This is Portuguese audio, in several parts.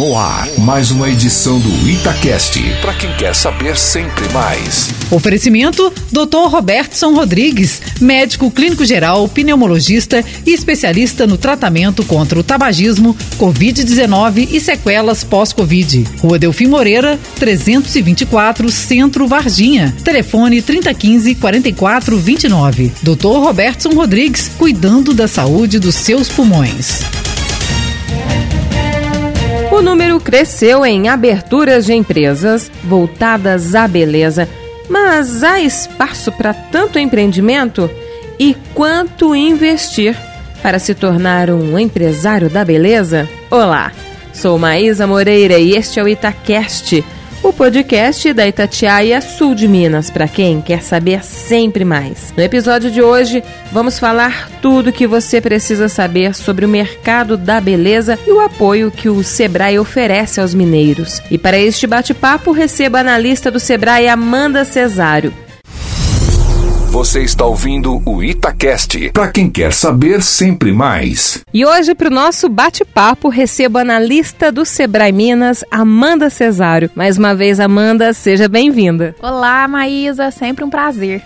No ar, mais uma edição do Itacast. Para quem quer saber sempre mais. Oferecimento: Dr. Robertson Rodrigues, médico clínico geral, pneumologista e especialista no tratamento contra o tabagismo, Covid-19 e sequelas pós-Covid. Rua Delfim Moreira, 324, Centro Varginha. Telefone 3015 4429. Dr. Robertson Rodrigues, cuidando da saúde dos seus pulmões. Cresceu em aberturas de empresas voltadas à beleza, mas há espaço para tanto empreendimento? E quanto investir para se tornar um empresário da beleza? Olá, sou Maísa Moreira e este é o Itacast o podcast da Itatiaia Sul de Minas, para quem quer saber sempre mais. No episódio de hoje, vamos falar tudo o que você precisa saber sobre o mercado da beleza e o apoio que o Sebrae oferece aos mineiros. E para este bate-papo, receba a analista do Sebrae Amanda Cesário. Você está ouvindo o Itacast. Para quem quer saber sempre mais. E hoje, para o nosso bate-papo, recebo a analista do Sebrae Minas, Amanda Cesário. Mais uma vez, Amanda, seja bem-vinda. Olá, Maísa, sempre um prazer.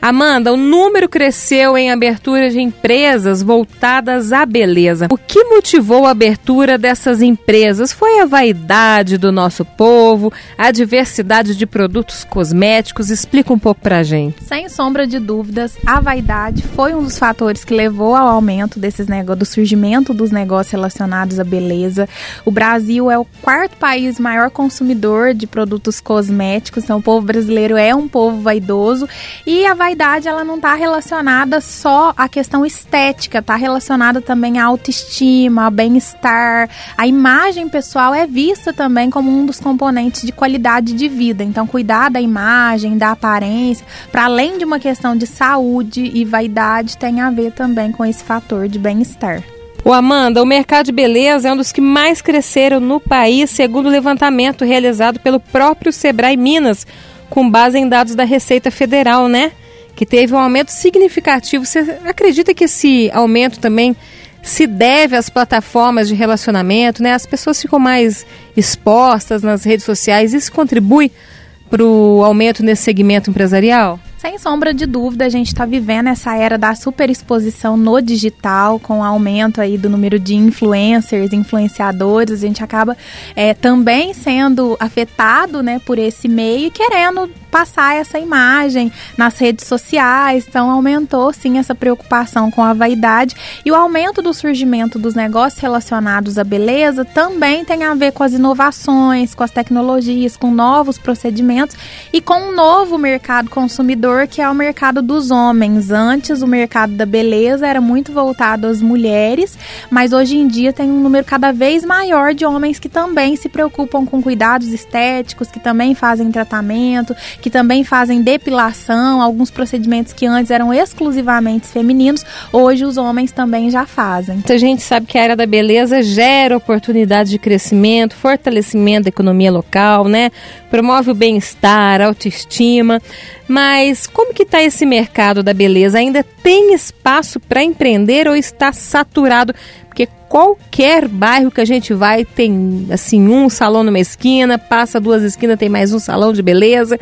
Amanda, o número cresceu em abertura de empresas voltadas à beleza. O que motivou a abertura dessas empresas? Foi a vaidade do nosso povo, a diversidade de produtos cosméticos? Explica um pouco pra gente. Sem sombra de dúvidas, a vaidade foi um dos fatores que levou ao aumento desses negócios, do surgimento dos negócios relacionados à beleza. O Brasil é o quarto país maior consumidor de produtos cosméticos, então o povo brasileiro é um povo vaidoso e a vaidade vaidade ela não está relacionada só à questão estética, está relacionada também à autoestima, ao bem-estar. A imagem pessoal é vista também como um dos componentes de qualidade de vida. Então, cuidar da imagem, da aparência, para além de uma questão de saúde e vaidade, tem a ver também com esse fator de bem-estar. O Amanda, o mercado de beleza é um dos que mais cresceram no país, segundo o levantamento realizado pelo próprio Sebrae Minas, com base em dados da Receita Federal, né? Que teve um aumento significativo. Você acredita que esse aumento também se deve às plataformas de relacionamento, né? As pessoas ficam mais expostas nas redes sociais. Isso contribui para o aumento nesse segmento empresarial? Sem sombra de dúvida, a gente está vivendo essa era da superexposição no digital, com o aumento aí do número de influencers, influenciadores. A gente acaba é, também sendo afetado né, por esse meio e querendo passar essa imagem nas redes sociais. Então, aumentou sim essa preocupação com a vaidade. E o aumento do surgimento dos negócios relacionados à beleza também tem a ver com as inovações, com as tecnologias, com novos procedimentos e com um novo mercado consumidor que é o mercado dos homens. Antes, o mercado da beleza era muito voltado às mulheres, mas hoje em dia tem um número cada vez maior de homens que também se preocupam com cuidados estéticos, que também fazem tratamento, que também fazem depilação, alguns procedimentos que antes eram exclusivamente femininos, hoje os homens também já fazem. A gente sabe que a área da beleza gera oportunidades de crescimento, fortalecimento da economia local, né? Promove o bem-estar, autoestima. Mas como que está esse mercado da beleza? Ainda tem espaço para empreender ou está saturado? Porque qualquer bairro que a gente vai tem assim um salão numa esquina, passa duas esquinas tem mais um salão de beleza.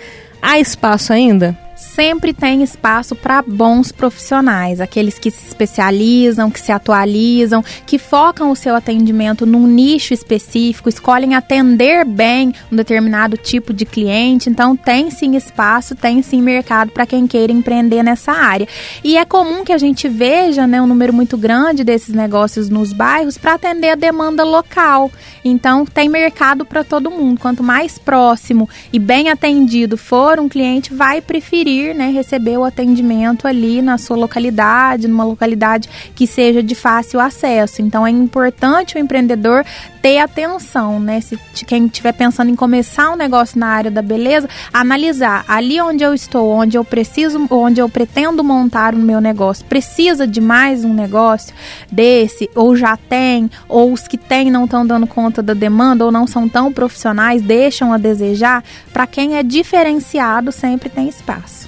Há espaço ainda? Sempre tem espaço para bons profissionais, aqueles que se especializam, que se atualizam, que focam o seu atendimento num nicho específico, escolhem atender bem um determinado tipo de cliente. Então, tem sim espaço, tem sim mercado para quem queira empreender nessa área. E é comum que a gente veja né, um número muito grande desses negócios nos bairros para atender a demanda local. Então, tem mercado para todo mundo. Quanto mais próximo e bem atendido for um cliente, vai preferir preferir né, receber o atendimento ali na sua localidade, numa localidade que seja de fácil acesso. Então é importante o empreendedor ter atenção, né? Se quem estiver pensando em começar um negócio na área da beleza, analisar ali onde eu estou, onde eu preciso, onde eu pretendo montar o meu negócio, precisa de mais um negócio desse, ou já tem, ou os que tem não estão dando conta da demanda, ou não são tão profissionais, deixam a desejar. Para quem é diferenciado, sempre tem espaço.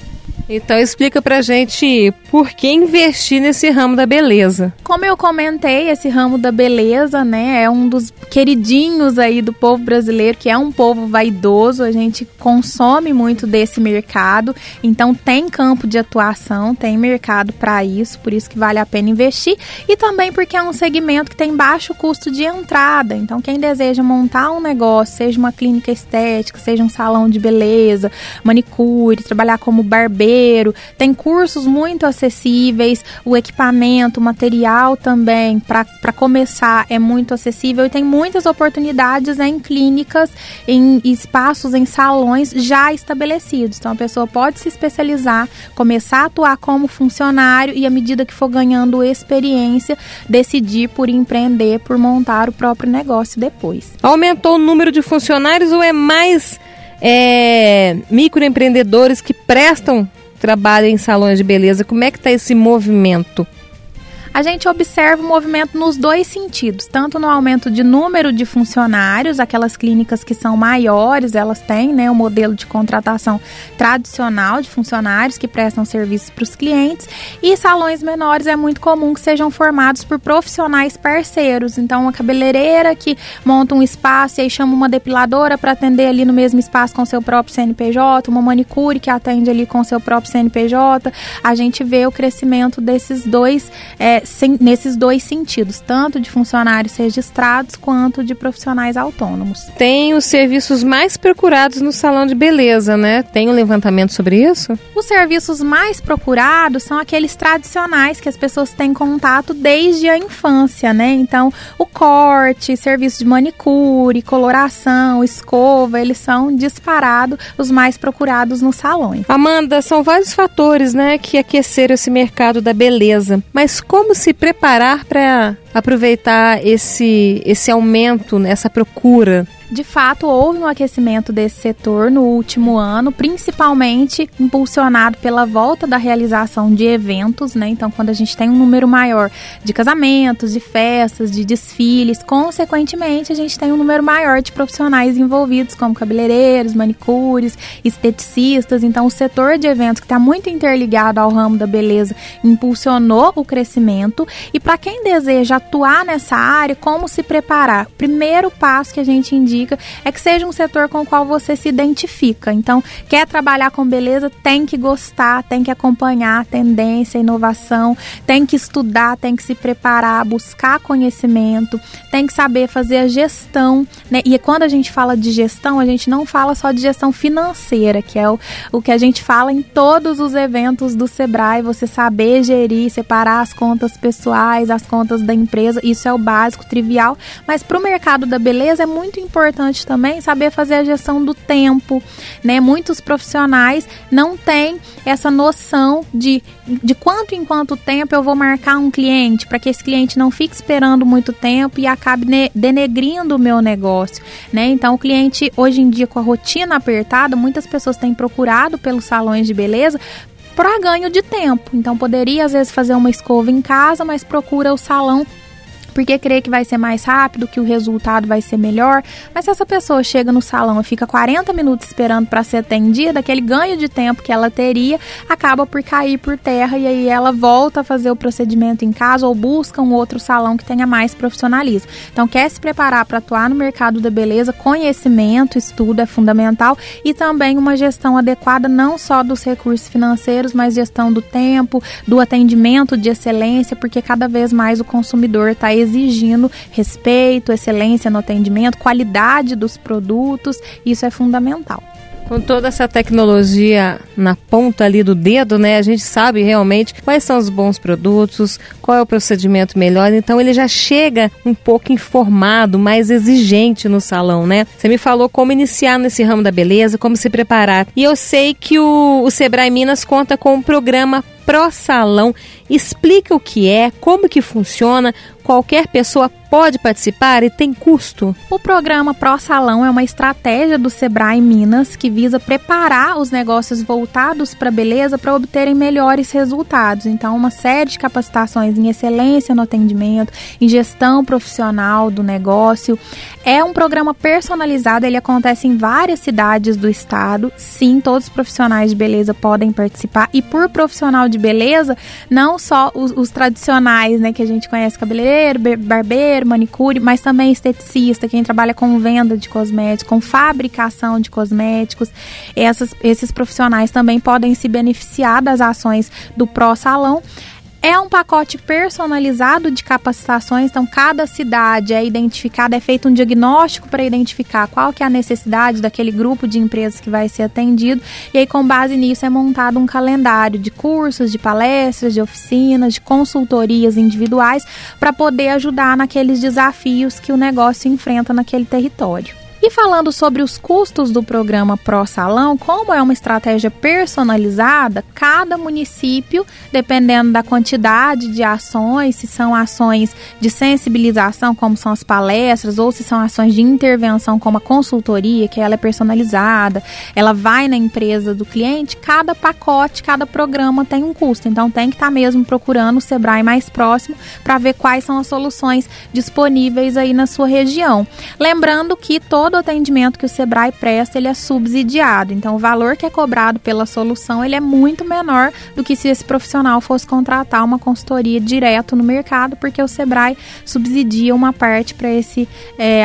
Então explica pra gente por que investir nesse ramo da beleza. Como eu comentei, esse ramo da beleza, né, é um dos queridinhos aí do povo brasileiro, que é um povo vaidoso, a gente consome muito desse mercado, então tem campo de atuação, tem mercado para isso, por isso que vale a pena investir, e também porque é um segmento que tem baixo custo de entrada. Então quem deseja montar um negócio, seja uma clínica estética, seja um salão de beleza, manicure, trabalhar como barbeiro, tem cursos muito acessíveis, o equipamento, o material também, para começar, é muito acessível e tem muitas oportunidades em clínicas, em espaços, em salões já estabelecidos. Então a pessoa pode se especializar, começar a atuar como funcionário e à medida que for ganhando experiência, decidir por empreender, por montar o próprio negócio depois. Aumentou o número de funcionários ou é mais é, microempreendedores que prestam trabalha em salões de beleza. Como é que está esse movimento? A gente observa o movimento nos dois sentidos, tanto no aumento de número de funcionários, aquelas clínicas que são maiores, elas têm né, o modelo de contratação tradicional de funcionários que prestam serviços para os clientes, e salões menores é muito comum que sejam formados por profissionais parceiros. Então, uma cabeleireira que monta um espaço e aí chama uma depiladora para atender ali no mesmo espaço com seu próprio CNPJ, uma manicure que atende ali com seu próprio CNPJ. A gente vê o crescimento desses dois. É, nesses dois sentidos, tanto de funcionários registrados quanto de profissionais autônomos. Tem os serviços mais procurados no salão de beleza, né? Tem um levantamento sobre isso? Os serviços mais procurados são aqueles tradicionais que as pessoas têm contato desde a infância, né? Então, o corte, serviço de manicure, coloração, escova, eles são disparados os mais procurados no salão. Amanda, são vários fatores, né, que aqueceram esse mercado da beleza. Mas como como se preparar para aproveitar esse, esse aumento, nessa procura de fato houve um aquecimento desse setor no último ano, principalmente impulsionado pela volta da realização de eventos, né? Então, quando a gente tem um número maior de casamentos, de festas, de desfiles, consequentemente, a gente tem um número maior de profissionais envolvidos, como cabeleireiros, manicures, esteticistas. Então, o setor de eventos, que está muito interligado ao ramo da beleza, impulsionou o crescimento. E para quem deseja atuar nessa área, como se preparar? Primeiro passo que a gente indica dica é que seja um setor com o qual você se identifica. Então, quer trabalhar com beleza, tem que gostar, tem que acompanhar a tendência, a inovação, tem que estudar, tem que se preparar, buscar conhecimento, tem que saber fazer a gestão. Né? E quando a gente fala de gestão, a gente não fala só de gestão financeira, que é o, o que a gente fala em todos os eventos do Sebrae, você saber gerir, separar as contas pessoais, as contas da empresa, isso é o básico, trivial, mas para o mercado da beleza é muito importante importante também saber fazer a gestão do tempo, né? Muitos profissionais não têm essa noção de, de quanto em quanto tempo eu vou marcar um cliente, para que esse cliente não fique esperando muito tempo e acabe denegrindo o meu negócio, né? Então, o cliente hoje em dia com a rotina apertada, muitas pessoas têm procurado pelos salões de beleza para ganho de tempo. Então, poderia às vezes fazer uma escova em casa, mas procura o salão porque crê que vai ser mais rápido, que o resultado vai ser melhor. Mas se essa pessoa chega no salão e fica 40 minutos esperando para ser atendida, aquele ganho de tempo que ela teria acaba por cair por terra e aí ela volta a fazer o procedimento em casa ou busca um outro salão que tenha mais profissionalismo. Então, quer se preparar para atuar no mercado da beleza, conhecimento, estudo é fundamental e também uma gestão adequada não só dos recursos financeiros, mas gestão do tempo, do atendimento de excelência, porque cada vez mais o consumidor está exigindo respeito, excelência no atendimento, qualidade dos produtos, isso é fundamental. Com toda essa tecnologia na ponta ali do dedo, né? A gente sabe realmente quais são os bons produtos, qual é o procedimento melhor. Então ele já chega um pouco informado, mais exigente no salão, né? Você me falou como iniciar nesse ramo da beleza, como se preparar. E eu sei que o, o Sebrae Minas conta com um programa Pro Salão. Explica o que é, como que funciona. Qualquer pessoa pode participar e tem custo? O programa Pro Salão é uma estratégia do Sebrae Minas que visa preparar os negócios voltados para beleza para obterem melhores resultados. Então, uma série de capacitações em excelência no atendimento, em gestão profissional do negócio. É um programa personalizado, ele acontece em várias cidades do estado. Sim, todos os profissionais de beleza podem participar. E por profissional de beleza, não só os, os tradicionais, né, que a gente conhece, cabeleireiro, barbeiro, manicure, mas também esteticista, quem trabalha com venda de cosméticos, com fabricação de cosméticos. Essas, esses profissionais também podem se beneficiar das ações do Pro Salão. É um pacote personalizado de capacitações, então cada cidade é identificada, é feito um diagnóstico para identificar qual que é a necessidade daquele grupo de empresas que vai ser atendido, e aí com base nisso é montado um calendário de cursos, de palestras, de oficinas, de consultorias individuais para poder ajudar naqueles desafios que o negócio enfrenta naquele território. E falando sobre os custos do programa Pro Salão, como é uma estratégia personalizada, cada município, dependendo da quantidade de ações, se são ações de sensibilização, como são as palestras, ou se são ações de intervenção, como a consultoria, que ela é personalizada, ela vai na empresa do cliente, cada pacote, cada programa tem um custo. Então tem que estar tá mesmo procurando o Sebrae mais próximo para ver quais são as soluções disponíveis aí na sua região. Lembrando que todo todo o atendimento que o Sebrae presta, ele é subsidiado. Então, o valor que é cobrado pela solução, ele é muito menor do que se esse profissional fosse contratar uma consultoria direto no mercado, porque o Sebrae subsidia uma parte para esse é,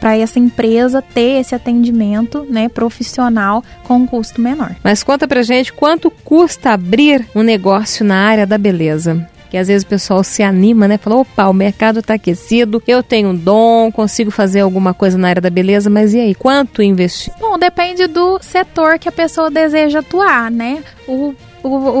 para essa empresa ter esse atendimento né, profissional com um custo menor. Mas conta pra gente quanto custa abrir um negócio na área da beleza que às vezes o pessoal se anima, né? Fala, opa, o mercado está aquecido, eu tenho um dom, consigo fazer alguma coisa na área da beleza, mas e aí, quanto investir? Bom, depende do setor que a pessoa deseja atuar, né? O,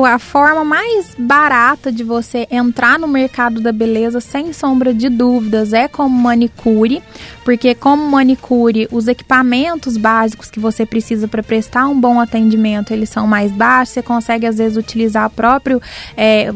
a forma mais barata de você entrar no mercado da beleza, sem sombra de dúvidas, é como manicure, porque como manicure, os equipamentos básicos que você precisa para prestar um bom atendimento, eles são mais baixos, você consegue às vezes utilizar próprio, é,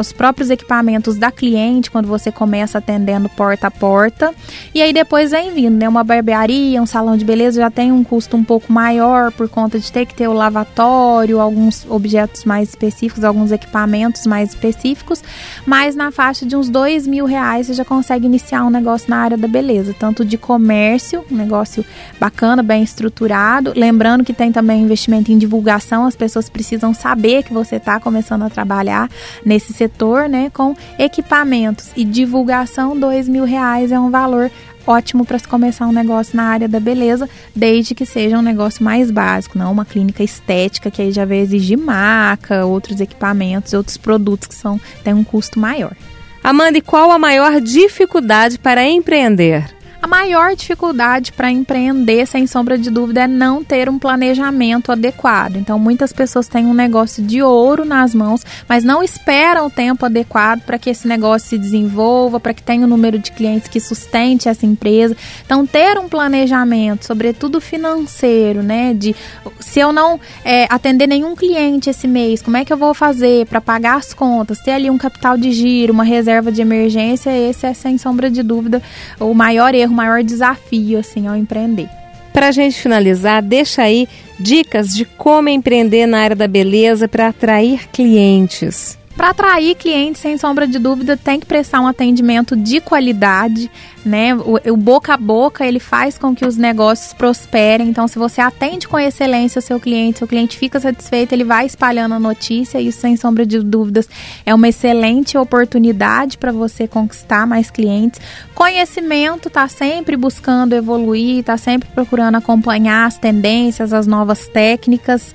os próprios equipamentos da cliente quando você começa atendendo porta a porta, e aí depois vem vindo, né, uma barbearia, um salão de beleza já tem um custo um pouco maior por conta de ter que ter o lavatório, alguns objetos mais específicos, alguns equipamentos mais específicos, mas na faixa de uns dois mil reais você já consegue iniciar um negócio na área da beleza, tanto de comércio, um negócio bacana, bem estruturado. Lembrando que tem também investimento em divulgação, as pessoas precisam saber que você está começando a trabalhar nesse setor, né? Com equipamentos e divulgação, dois mil reais é um valor ótimo para se começar um negócio na área da beleza, desde que seja um negócio mais básico, não uma clínica estética que aí já vai exigir maca, outros equipamentos, outros produtos que são têm um custo maior. Amanda, e qual a maior dificuldade para empreender? A maior dificuldade para empreender, sem sombra de dúvida, é não ter um planejamento adequado. Então, muitas pessoas têm um negócio de ouro nas mãos, mas não esperam o tempo adequado para que esse negócio se desenvolva, para que tenha o um número de clientes que sustente essa empresa. Então, ter um planejamento, sobretudo financeiro, né? De se eu não é, atender nenhum cliente esse mês, como é que eu vou fazer para pagar as contas? Ter ali um capital de giro, uma reserva de emergência, esse é, sem sombra de dúvida, o maior erro o maior desafio assim ao empreender. Para a gente finalizar, deixa aí dicas de como empreender na área da beleza para atrair clientes. Para atrair clientes, sem sombra de dúvida, tem que prestar um atendimento de qualidade, né? O, o, boca a boca ele faz com que os negócios prosperem. Então, se você atende com excelência o seu cliente, seu cliente fica satisfeito, ele vai espalhando a notícia. Isso, sem sombra de dúvidas, é uma excelente oportunidade para você conquistar mais clientes. Conhecimento está sempre buscando evoluir, está sempre procurando acompanhar as tendências, as novas técnicas.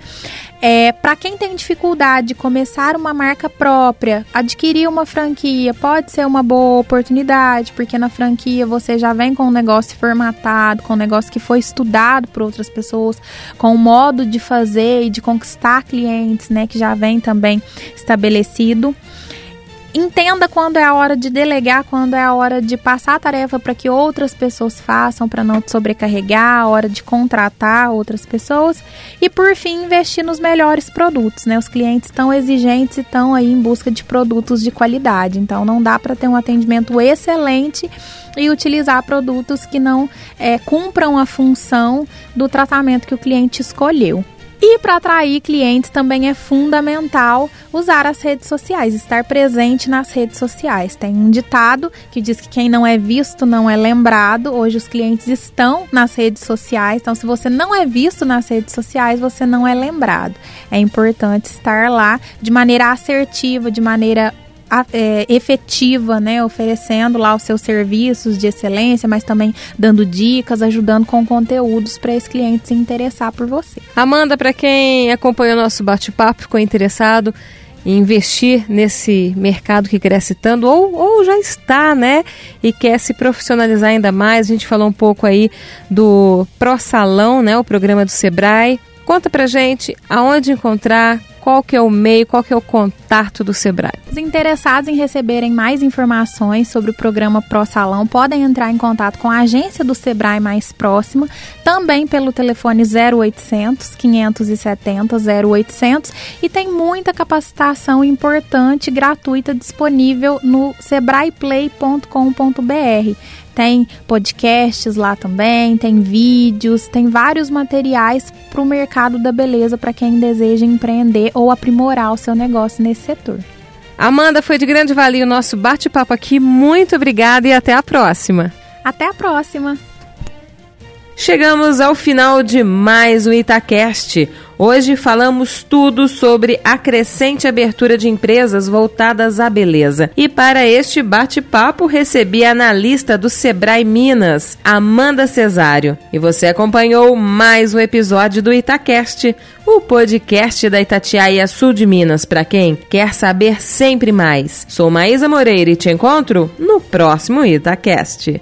É, para quem tem dificuldade de começar uma marca própria, adquirir uma franquia pode ser uma boa oportunidade, porque na franquia você já vem com um negócio formatado, com um negócio que foi estudado por outras pessoas, com um modo de fazer e de conquistar clientes, né, que já vem também estabelecido. Entenda quando é a hora de delegar, quando é a hora de passar a tarefa para que outras pessoas façam, para não te sobrecarregar, a hora de contratar outras pessoas e por fim investir nos melhores produtos, né? Os clientes estão exigentes e estão aí em busca de produtos de qualidade, então não dá para ter um atendimento excelente e utilizar produtos que não é, cumpram a função do tratamento que o cliente escolheu. E para atrair clientes também é fundamental usar as redes sociais, estar presente nas redes sociais. Tem um ditado que diz que quem não é visto não é lembrado. Hoje os clientes estão nas redes sociais, então se você não é visto nas redes sociais, você não é lembrado. É importante estar lá de maneira assertiva, de maneira é, efetiva, né, oferecendo lá os seus serviços de excelência, mas também dando dicas, ajudando com conteúdos para esse cliente se interessar por você. Amanda, para quem acompanhou nosso bate-papo, ficou interessado em investir nesse mercado que cresce tanto, ou, ou já está, né? E quer se profissionalizar ainda mais. A gente falou um pouco aí do Pro Salão, né? O programa do Sebrae. Conta pra gente aonde encontrar, qual que é o meio, qual que é o contato do Sebrae. Os interessados em receberem mais informações sobre o programa Pro Salão podem entrar em contato com a agência do Sebrae mais próxima, também pelo telefone 0800 570 0800 e tem muita capacitação importante gratuita disponível no sebraeplay.com.br. Tem podcasts lá também, tem vídeos, tem vários materiais para o mercado da beleza para quem deseja empreender ou aprimorar o seu negócio nesse setor. Amanda, foi de grande valia o nosso bate-papo aqui. Muito obrigada e até a próxima. Até a próxima. Chegamos ao final de mais um Itacast. Hoje falamos tudo sobre a crescente abertura de empresas voltadas à beleza. E para este bate-papo recebi a analista do Sebrae Minas, Amanda Cesário. E você acompanhou mais um episódio do Itacast, o podcast da Itatiaia Sul de Minas para quem quer saber sempre mais. Sou Maísa Moreira e te encontro no próximo Itacast.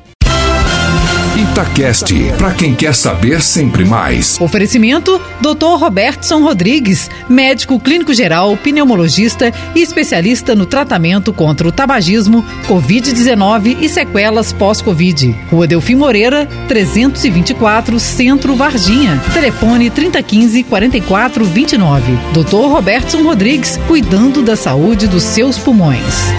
Itacast, para quem quer saber sempre mais. Oferecimento: Dr. Robertson Rodrigues, médico clínico geral, pneumologista e especialista no tratamento contra o tabagismo, Covid-19 e sequelas pós-Covid. Rua Delfim Moreira, 324, Centro Varginha. Telefone 3015 4429. Dr. Robertson Rodrigues, cuidando da saúde dos seus pulmões.